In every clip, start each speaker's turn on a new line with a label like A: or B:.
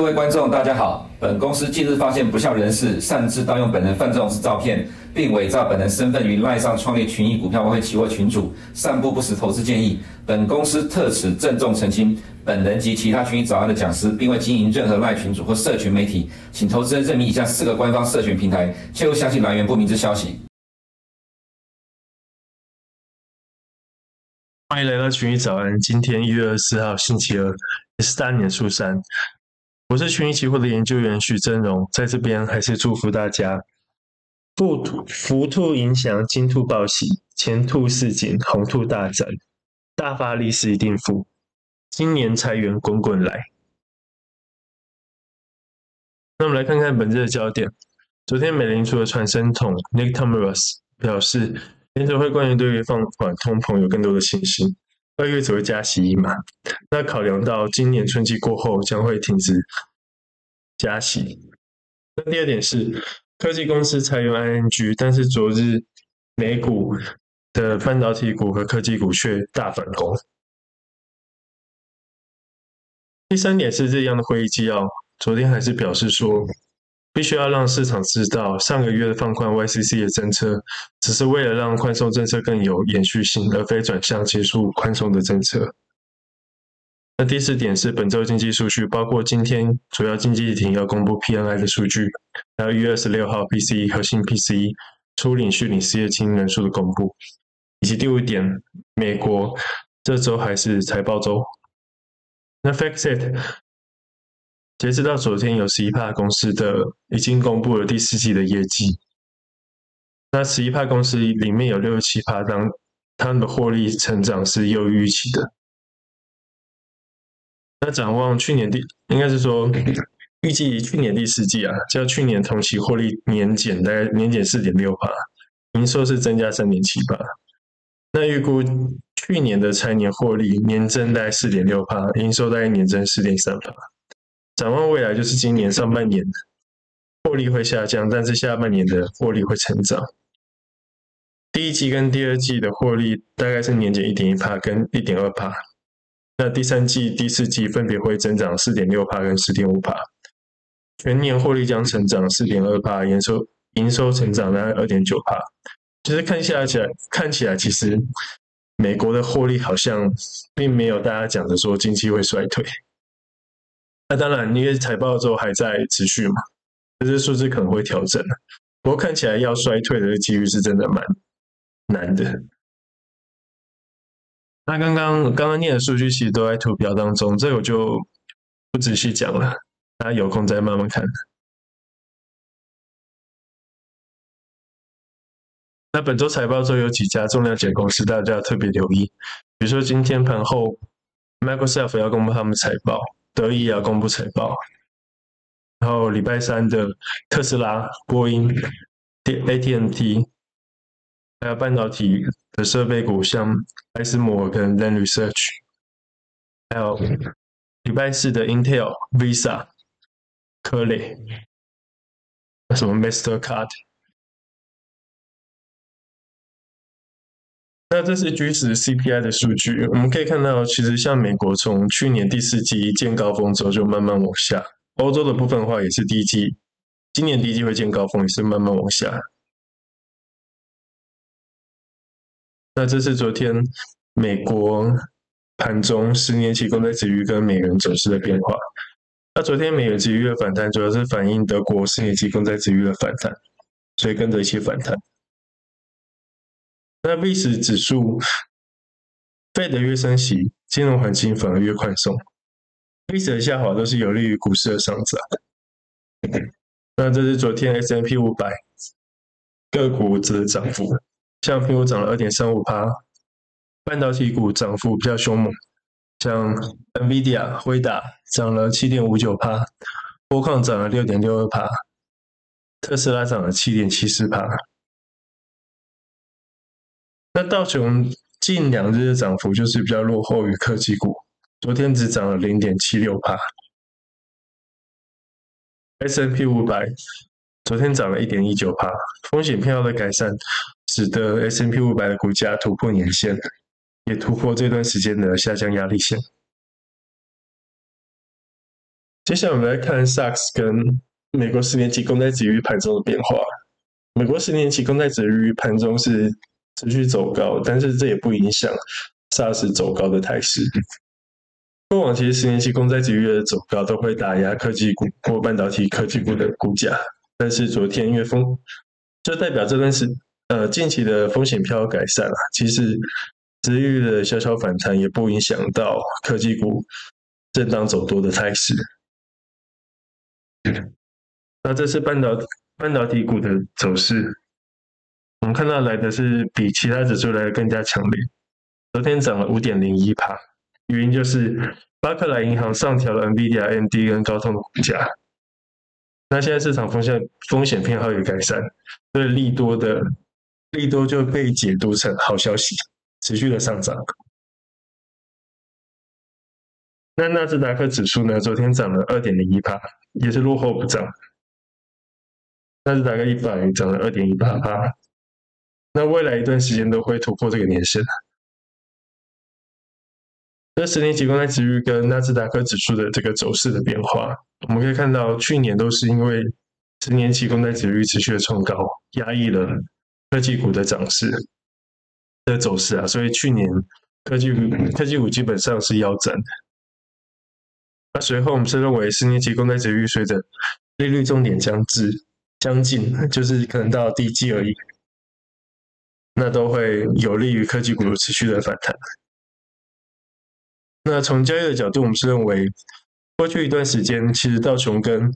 A: 各位观众，大家好。本公司近日发现不肖人士擅自盗用本人范仲式照片，并伪造本人身份于赖上创立群益股票外汇期货群主，散布不实投资建议。本公司特此郑重澄清，本人及其他群益早安的讲师，并未经营任何赖群主或社群媒体，请投资人认明以下四个官方社群平台，切勿相信来源不明之消息。
B: 欢迎来到群益早安。今天一月二十四号，星期二，也是大年初三。我是群益期货的研究员许峥嵘，在这边还是祝福大家，兔福兔迎祥，金兔报喜，钱兔似锦，红兔大展，大发利是一定富，今年财源滚滚来。那我们来看看本日的焦点。昨天美联储的传声筒 Nick Timiraos 表示，联准会官员对于放缓通膨有更多的信心。二月只会加息一码，那考量到今年春季过后将会停止加息。那第二点是科技公司裁员 ING，但是昨日美股的半导体股和科技股却大反攻。第三点是这样的会议纪要，昨天还是表示说。必须要让市场知道，上个月的放宽 YCC 的政策，只是为了让宽松政策更有延续性，而非转向结束宽松的政策。那第四点是本周经济数据，包括今天主要经济体要公布 PNI 的数据，还有一月二十六号 PCE 核心 PCE 初领续领失业金人数的公布，以及第五点，美国这周还是财报周。那 FactSet。截止到昨天，有十一趴公司的已经公布了第四季的业绩。那十一趴公司里面有六十七趴，当他们的获利成长是优于预期的。那展望去年第，应该是说预计去年第四季啊，较去年同期获利年减大概年减四点六趴，营收是增加三点七八。那预估去年的财年获利年增大概四点六趴，营收大概年增四点三趴。展望未来，就是今年上半年的获利会下降，但是下半年的获利会成长。第一季跟第二季的获利大概是年减一点一帕跟一点二帕，那第三季、第四季分别会增长四点六帕跟十点五帕，全年获利将成长四点二帕，营收营收成长大概二点九帕。其实看下起来看起来，其实美国的获利好像并没有大家讲的说经济会衰退。那当然，因为财报之后还在持续嘛，这些数字可能会调整。不过看起来要衰退的几率是真的蛮难的。那刚刚刚刚念的数据其实都在图表当中，这个我就不仔细讲了，大家有空再慢慢看。那本周财报中有几家重量级公司，大家要特别留意，比如说今天盘后，Microsoft 要公布他们财报。德意要公布财报，然后礼拜三的特斯拉、波音、AT&T，还有半导体的设备股，像艾斯摩尔跟 l a n Research，还有礼拜四的 Intel、Visa、科磊，什么 Mastercard。那这是 G10 CPI 的数据，我们可以看到，其实像美国从去年第四季见高峰之后就慢慢往下，欧洲的部分的话也是第一季，今年第一季会见高峰，也是慢慢往下。那这是昨天美国盘中十年期公债殖利率跟美元走势的变化。那昨天美元殖利率的反弹主要是反映德国十年期公债殖利率的反弹，所以跟着一起反弹。那 VIX 指数跌得越升息，金融环境反而越宽松。VIX 的下滑都是有利于股市的上涨。那这是昨天 S&P 五百个股的涨幅，像苹果涨了二点三五趴，半导体股涨幅比较凶猛，像 NVIDIA 辉达涨了七点五九趴，波抗涨了六点六二趴，特斯拉涨了七点七四趴。那道琼近两日的涨幅就是比较落后于科技股，昨天只涨了零点七六帕。S n P 五百昨天涨了一点一九帕，风险偏好的改善使得 S n P 五百的股价突破年线，也突破这段时间的下降压力线。接下来我们来看 SARS 跟美国十年期公债殖利率盘中的变化。美国十年期公债殖利率盘中是持续走高，但是这也不影响 SARS 走高的态势。过往其实十年期公债殖利率的走高都会打压科技股或半导体科技股的股价，但是昨天因为风，就代表这段时呃近期的风险偏好改善了，其实殖利率的小小反弹也不影响到科技股震荡走多的态势。那这是半导半导体股的走势，们看到来的是比其他指数来的更加强烈，昨天涨了五点零一趴。原因就是巴克莱银行上调了 NVIDIA、AMD 跟高通的股价。那现在市场风险风险偏好有改善，所以利多的利多就被解读成好消息，持续的上涨。那纳斯达克指数呢？昨天涨了二点零一趴，也是落后不涨。纳斯达克一百涨了二点一八趴。那未来一段时间都会突破这个年线。那十年期公债殖率跟纳斯达克指数的这个走势的变化，我们可以看到，去年都是因为十年期公债殖率持续的冲高，压抑了科技股的涨势的走势啊，所以去年科技股科技股基本上是腰斩的。那随后我们是认为，十年期公债殖率随着利率重点将至将近，就是可能到第一季而已，那都会有利于科技股持续的反弹。那从交易的角度，我们是认为，过去一段时间，其实道琼跟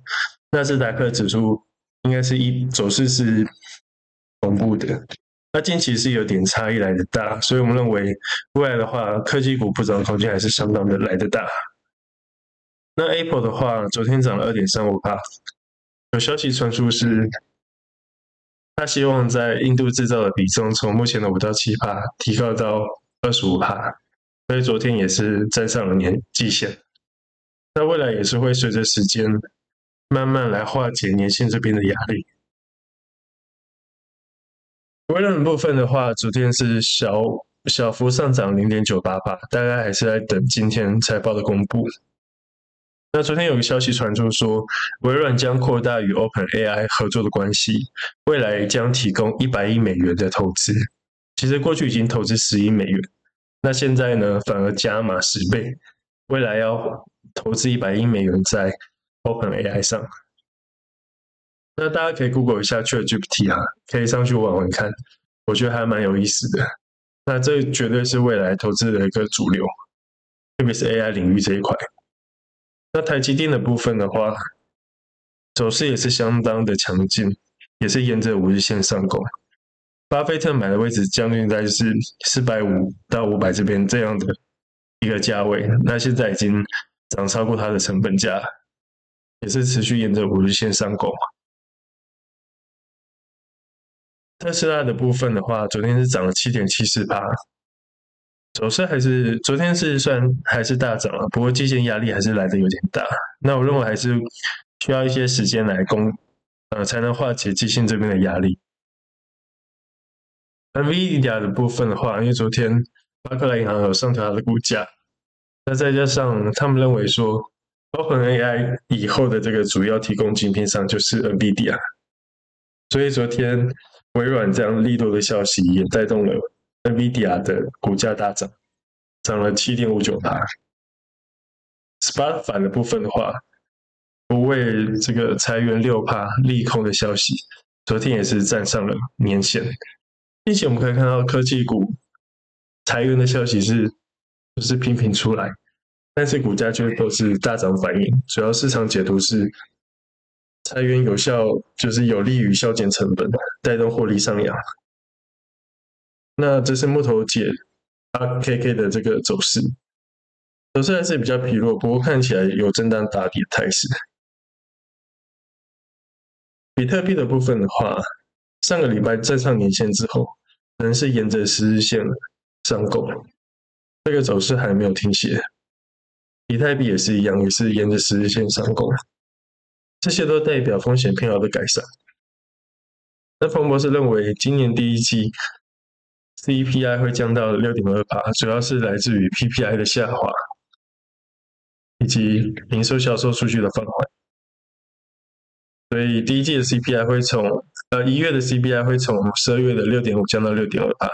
B: 纳斯达克指数应该是一走势是同步的。那近期是有点差异来的大，所以我们认为未来的话，科技股补涨空间还是相当的来的大。那 Apple 的话，昨天涨了二点三五趴，有消息传出是，他希望在印度制造的比重从目前的五到七帕提高到二十五帕。所以昨天也是站上了年季线，那未来也是会随着时间慢慢来化解年线这边的压力。微软的部分的话，昨天是小小幅上涨零点九八八，大概还是在等今天财报的公布。那昨天有个消息传出说，微软将扩大与 OpenAI 合作的关系，未来将提供一百亿美元的投资。其实过去已经投资十亿美元。那现在呢，反而加码十倍，未来要投资一百亿美元在 OpenAI 上。那大家可以 Google 一下 ChatGPT 啊，可以上去玩玩看，我觉得还蛮有意思的。那这绝对是未来投资的一个主流，特别是 AI 领域这一块。那台积电的部分的话，走势也是相当的强劲，也是沿着五日线上攻。巴菲特买的位置将近在是四百五到五百这边这样的一个价位，那现在已经涨超过它的成本价，也是持续沿着五日线上攻。特斯拉的部分的话，昨天是涨了七点七四趴，走势还是昨天是算还是大涨了，不过基线压力还是来的有点大。那我认为还是需要一些时间来攻，呃，才能化解基线这边的压力。NVIDIA 的部分的话，因为昨天巴克莱银行有上调它的股价，那再加上他们认为说，OpenAI 以后的这个主要提供晶片商就是 NVIDIA，所以昨天微软这样利多的消息也带动了 NVIDIA 的股价大涨，涨了七点五九趴。Spotify 的部分的话，不为这个裁员六趴利空的消息，昨天也是站上了年线。并且我们可以看到，科技股裁员的消息是就是频频出来，但是股价却都是大涨反应。主要市场解读是裁员有效，就是有利于削减成本，带动获利上扬。那这是木头姐 RKK 的这个走势，走势还是比较疲弱，不过看起来有震荡打底的态势。比特币的部分的话。上个礼拜站上年线之后，仍是沿着十日线上攻，这个走势还没有停歇。以太币也是一样，也是沿着十日线上攻，这些都代表风险偏好的改善。那彭博士认为，今年第一季 CPI 会降到六点二八，主要是来自于 PPI 的下滑，以及零售销售数据的放缓。所以第一季的 CPI 会从呃一月的 CPI 会从十二月的六点五降到六点二八。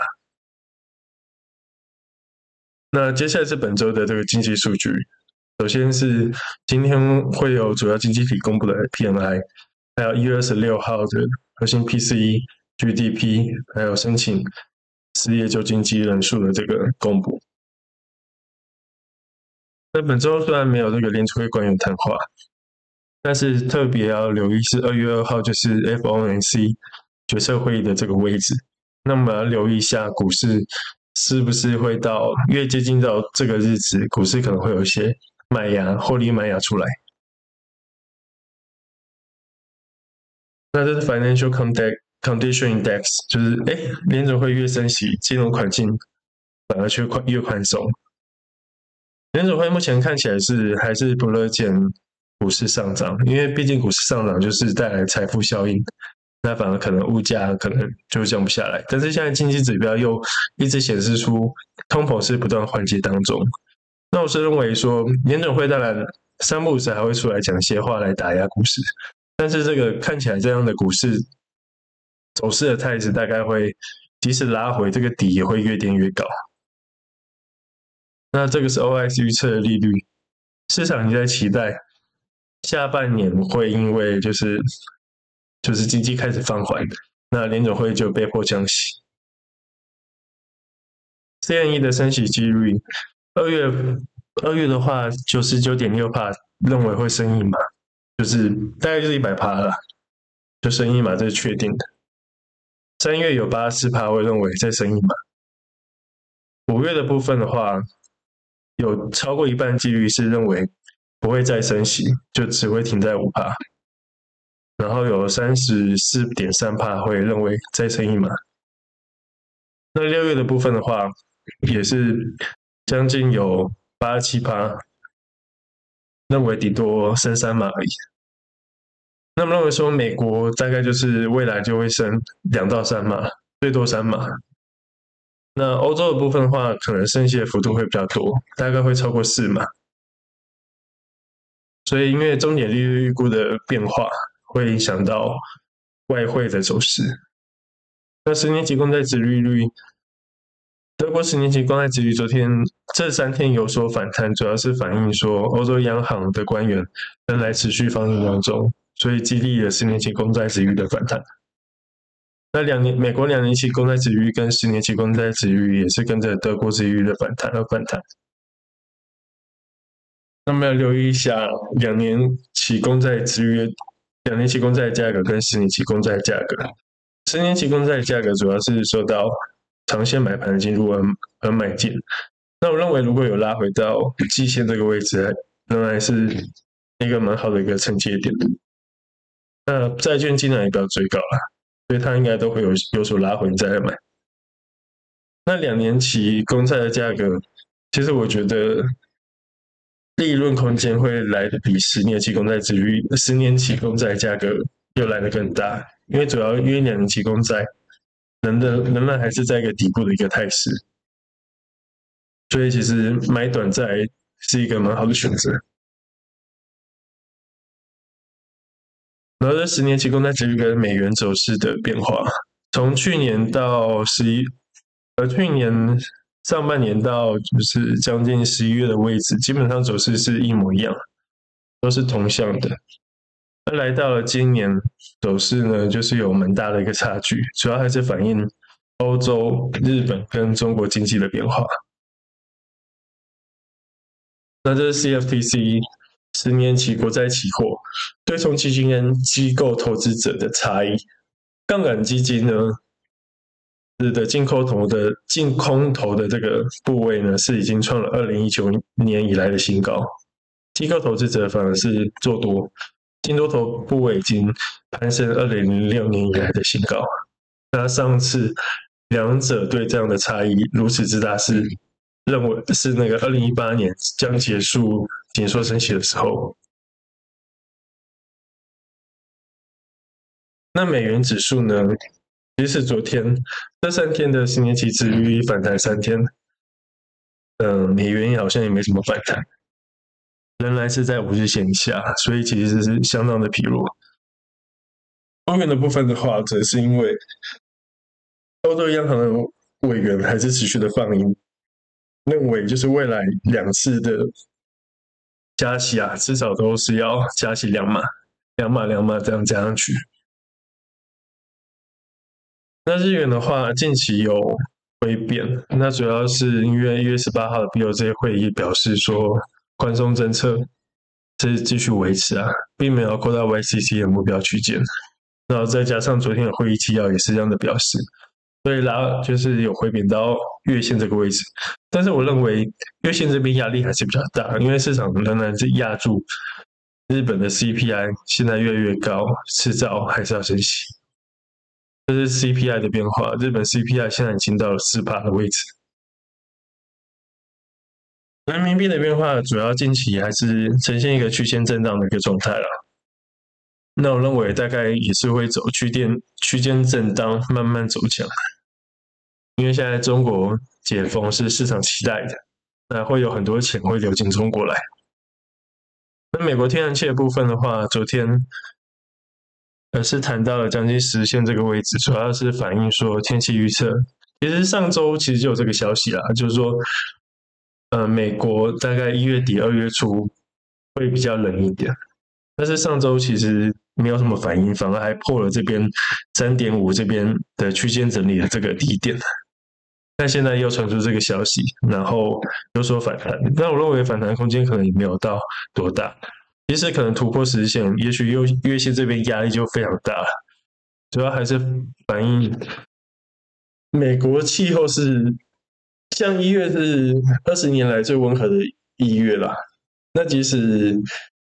B: 那接下来是本周的这个经济数据，首先是今天会有主要经济体公布的 PMI，还有一月二十六号的核心 PCE、GDP，还有申请失业救济金人数的这个公布。那本周虽然没有这个联储会官员谈话。但是特别要留意是二月二号，就是 FOMC 决策会议的这个位置。那么要留意一下股市是不是会到越接近到这个日子，股市可能会有一些买压、获利买压出来。那这是 Financial contact. Condition Index，就是哎，联准会越升息，金融环境反而却宽越宽松。联准会目前看起来是还是不乐见。股市上涨，因为毕竟股市上涨就是带来财富效应，那反而可能物价可能就降不下来。但是现在经济指标又一直显示出通膨是不断缓解当中，那我是认为说联准会当然三不五时还会出来讲些话来打压股市，但是这个看起来这样的股市走势的态势大概会即使拉回这个底也会越垫越高。那这个是 OS 预测的利率，市场也在期待。下半年会因为就是就是经济开始放缓，那联总会就被迫降息。CME 的升息几率，二月二月的话九十九点六帕认为会升一码，就是大概就是一百帕了，就升一码这是确定的。三月有八十四趴会认为再升一码，五月的部分的话，有超过一半几率是认为。不会再升息，就只会停在五趴，然后有三十四点三趴会认为再升一码。那六月的部分的话，也是将近有八七趴认为顶多升三码而已。那么认为说美国大概就是未来就会升两到三码，最多三码。那欧洲的部分的话，可能升息的幅度会比较多，大概会超过四码。所以，因为终点利率预估的变化，会影响到外汇的走势。那十年期公债殖利率，德国十年期公债殖率昨天这三天有所反弹，主要是反映说欧洲央行的官员仍来持续放鹰当中，所以激励了十年期公债殖利率的反弹。那两年美国两年期公债殖利率跟十年期公债殖利率也是跟着德国殖利率的反弹而反弹。那么要留意一下两年期公债殖利率、两年期公债价格跟十年期公债价格。十年期公债价格主要是受到长线买盘的进入而而买进。那我认为如果有拉回到季线这个位置，仍然是一个蛮好的一个承接点。那债券尽量也不要追高了，所以它应该都会有有所拉回你再来买。那两年期公债的价格，其实我觉得。利润空间会来的比十年期公债殖利率，十年期公债价格又来的更大，因为主要因为两年期公债能的仍然还是在一个底部的一个态势，所以其实买短债是一个蛮好的选择。然后这十年期公债殖利率跟美元走势的变化，从去年到十一，呃，去年。上半年到就是将近十一月的位置，基本上走势是一模一样，都是同向的。那来到了今年走势呢，就是有蛮大的一个差距，主要还是反映欧洲、日本跟中国经济的变化。那这是 CFTC 十年期国债期货对冲基金跟机构投资者的差异，杠杆基金呢？是的，净空头的净空头的这个部位呢，是已经创了二零一九年以来的新高。机构投资者反而是做多，净多头部位已经攀升二零零六年以来的新高。那上次两者对这样的差异如此之大，是认为是那个二零一八年将结束紧缩升息的时候。那美元指数呢？其实昨天这三天的十年期殖利率反弹三天，嗯，美元好像也没什么反弹。仍然是在五日线下，所以其实是相当的疲弱。欧元的部分的话，则是因为欧洲央行的委员还是持续的放鹰，认为就是未来两次的加息啊，至少都是要加息两码，两码两码这样加上去。那日元的话，近期有回贬，那主要是因为一月十八号的 BOJ 会议表示说，宽松政策是继续维持啊，并没有扩大 YCC 的目标区间。然后再加上昨天的会议纪要也是这样的表示，所以拉就是有回贬到月线这个位置。但是我认为月线这边压力还是比较大，因为市场仍然是压住日本的 CPI 现在越来越高，迟早还是要升息。这是 CPI 的变化，日本 CPI 现在已经到了四趴的位置。人民币的变化主要近期还是呈现一个区间震荡的一个状态了。那我认为大概也是会走区间区间震荡，慢慢走强。因为现在中国解封是市场期待的，那会有很多钱会流进中国来。那美国天然气的部分的话，昨天呃是谈到了将近实现这个位置，主要是反映说天气预测。其实上周其实就有这个消息啦，就是说呃美国大概一月底二月初会比较冷一点。但是上周其实没有什么反应，反而还破了这边三点五这边的区间整理的这个低点。但现在又传出这个消息，然后有所反弹。那我认为反弹空间可能也没有到多大，其实可能突破十线，也许又月线这边压力就非常大。主要还是反映美国气候是像一月是二十年来最温和的一月了。那即使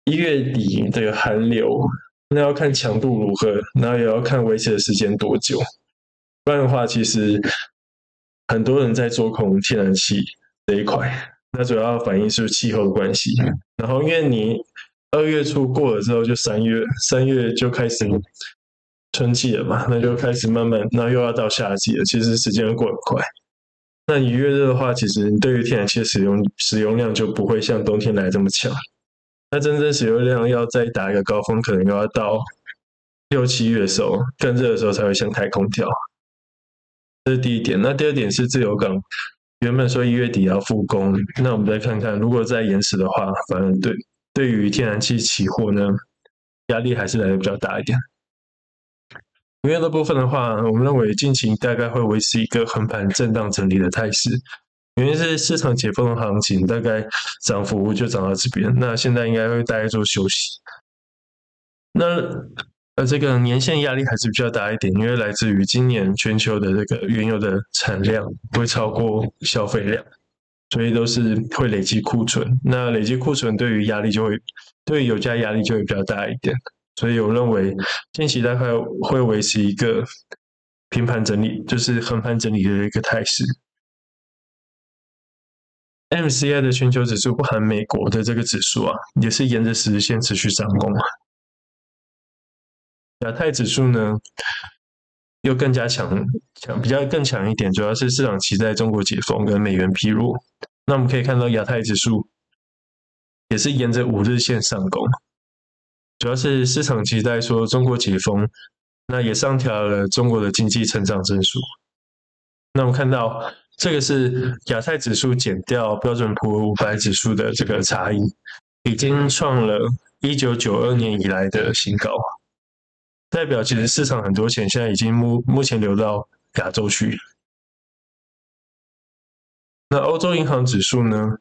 B: 一月底这个寒流，那要看强度如何，然后也要看维持的时间多久。不然的话，其实很多人在做空天然气这一块，那主要反映是气候的关系。然后，因为你二月初过了之后，就三月，三月就开始春季了嘛，那就开始慢慢，那又要到夏季了。其实时间过很快。那你越热的话，其实你对于天然气的使用使用量就不会像冬天来这么强。那真正使用量要再打一个高峰，可能又要到六七月的时候，更热的时候才会想开空调。这是第一点。那第二点是自由港原本说一月底要复工，那我们再看看，如果再延迟的话，反而对对于天然气期货呢，压力还是来的比较大一点。原油的部分的话，我们认为近期大概会维持一个横盘震荡整理的态势。原因是市场解封的行情，大概涨幅就涨到这边。那现在应该会大概做休息。那呃，这个年限压力还是比较大一点，因为来自于今年全球的这个原油的产量会超过消费量，所以都是会累积库存。那累积库存对于压力就会，对于油价压力就会比较大一点。所以我认为近期大概会维持一个平盘整理，就是横盘整理的一个态势。MCI 的全球指数不含美国的这个指数啊，也是沿着十日线持续上攻啊。亚太指数呢，又更加强强，比较更强一点，主要是市场期待中国解封跟美元疲弱。那我们可以看到亚太指数也是沿着五日线上攻，主要是市场期待说中国解封，那也上调了中国的经济成长增速。那我们看到。这个是亚太指数减掉标准普尔五百指数的这个差异，已经创了一九九二年以来的新高，代表其实市场很多钱现在已经目目前流到亚洲去。那欧洲银行指数呢，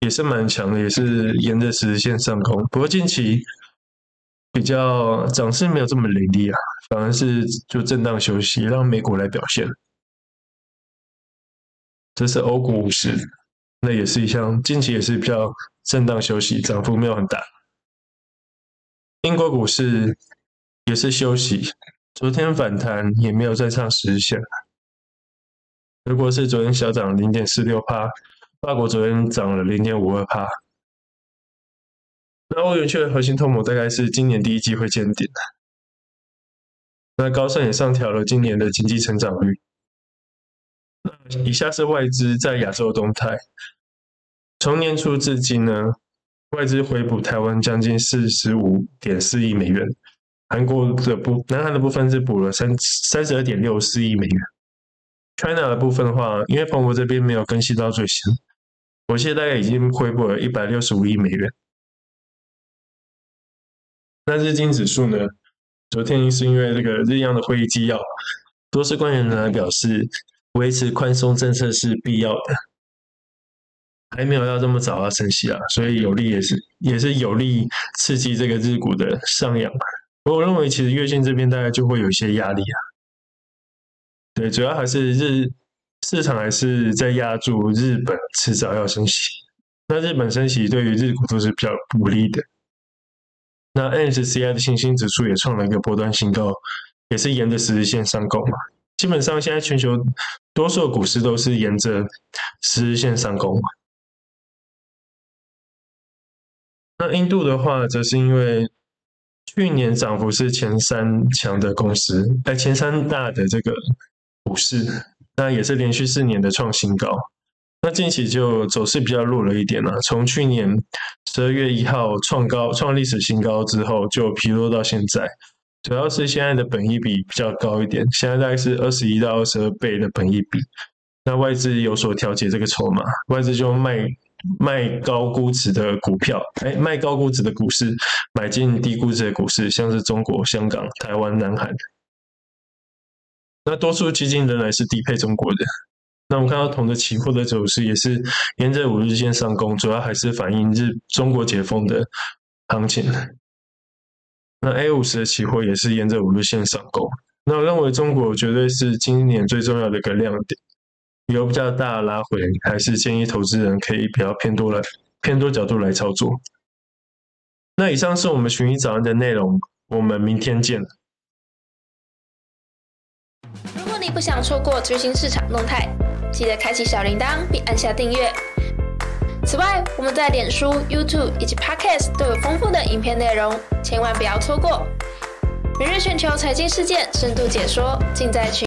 B: 也是蛮强的，也是沿着十日线上攻，不过近期比较涨势没有这么凌厉啊，反而是就震荡休息，让美股来表现。这是欧股五十，那也是一项近期也是比较震荡休息，涨幅没有很大。英国股市也是休息，昨天反弹也没有再上十日线。德国是昨天小涨零点四六帕，法国昨天涨了零点五二帕。那欧元区的核心通膨大概是今年第一季会见顶。那高盛也上调了今年的经济成长率。那以下是外资在亚洲动态。从年初至今呢，外资回补台湾将近四十五点四亿美元，韩国的部南韩的部分是补了三三十二点六四亿美元。China 的部分的话，因为彭博这边没有更新到最新，我现在大概已经回补了一百六十五亿美元。那日经指数呢？昨天是因为这个日央的会议纪要，多数官员呢表示，维持宽松政策是必要的，还没有要这么早啊升息啊，所以有利也是也是有利刺激这个日股的上扬。我认为其实月线这边大概就会有一些压力啊。对，主要还是日市场还是在压住日本迟早要升息。那日本升息对于日股都是比较不利的。那 MSCI 的信心指数也创了一个波段新高，也是沿着十日线上攻嘛。基本上现在全球多数股市都是沿着十日线上攻嘛。那印度的话，则是因为去年涨幅是前三强的公司，哎，前三大的这个。股市，那也是连续四年的创新高。那近期就走势比较弱了一点了。从去年十二月一号创高、创历史新高之后，就疲弱到现在。主要是现在的本益比比较高一点，现在大概是二十一到二十二倍的本益比。那外资有所调节这个筹码，外资就卖卖高估值的股票，哎，卖高估值的股市，买进低估值的股市，像是中国、香港、台湾、南韩。那多数基金仍然是低配中国的。那我们看到铜的期货的走势也是沿着五日线上攻，主要还是反映日中国解封的行情。那 A 五十的期货也是沿着五日线上攻。那我认为中国绝对是今年最重要的一个亮点，有比较大的拉回，还是建议投资人可以比较偏多来偏多角度来操作。那以上是我们群益早安的内容，我们明天见。
C: 如果你不想错过最新市场动态，记得开启小铃铛并按下订阅。此外，我们在脸书、YouTube 以及 Podcast 都有丰富的影片内容，千万不要错过。每日全球财经事件深度解说，尽在群。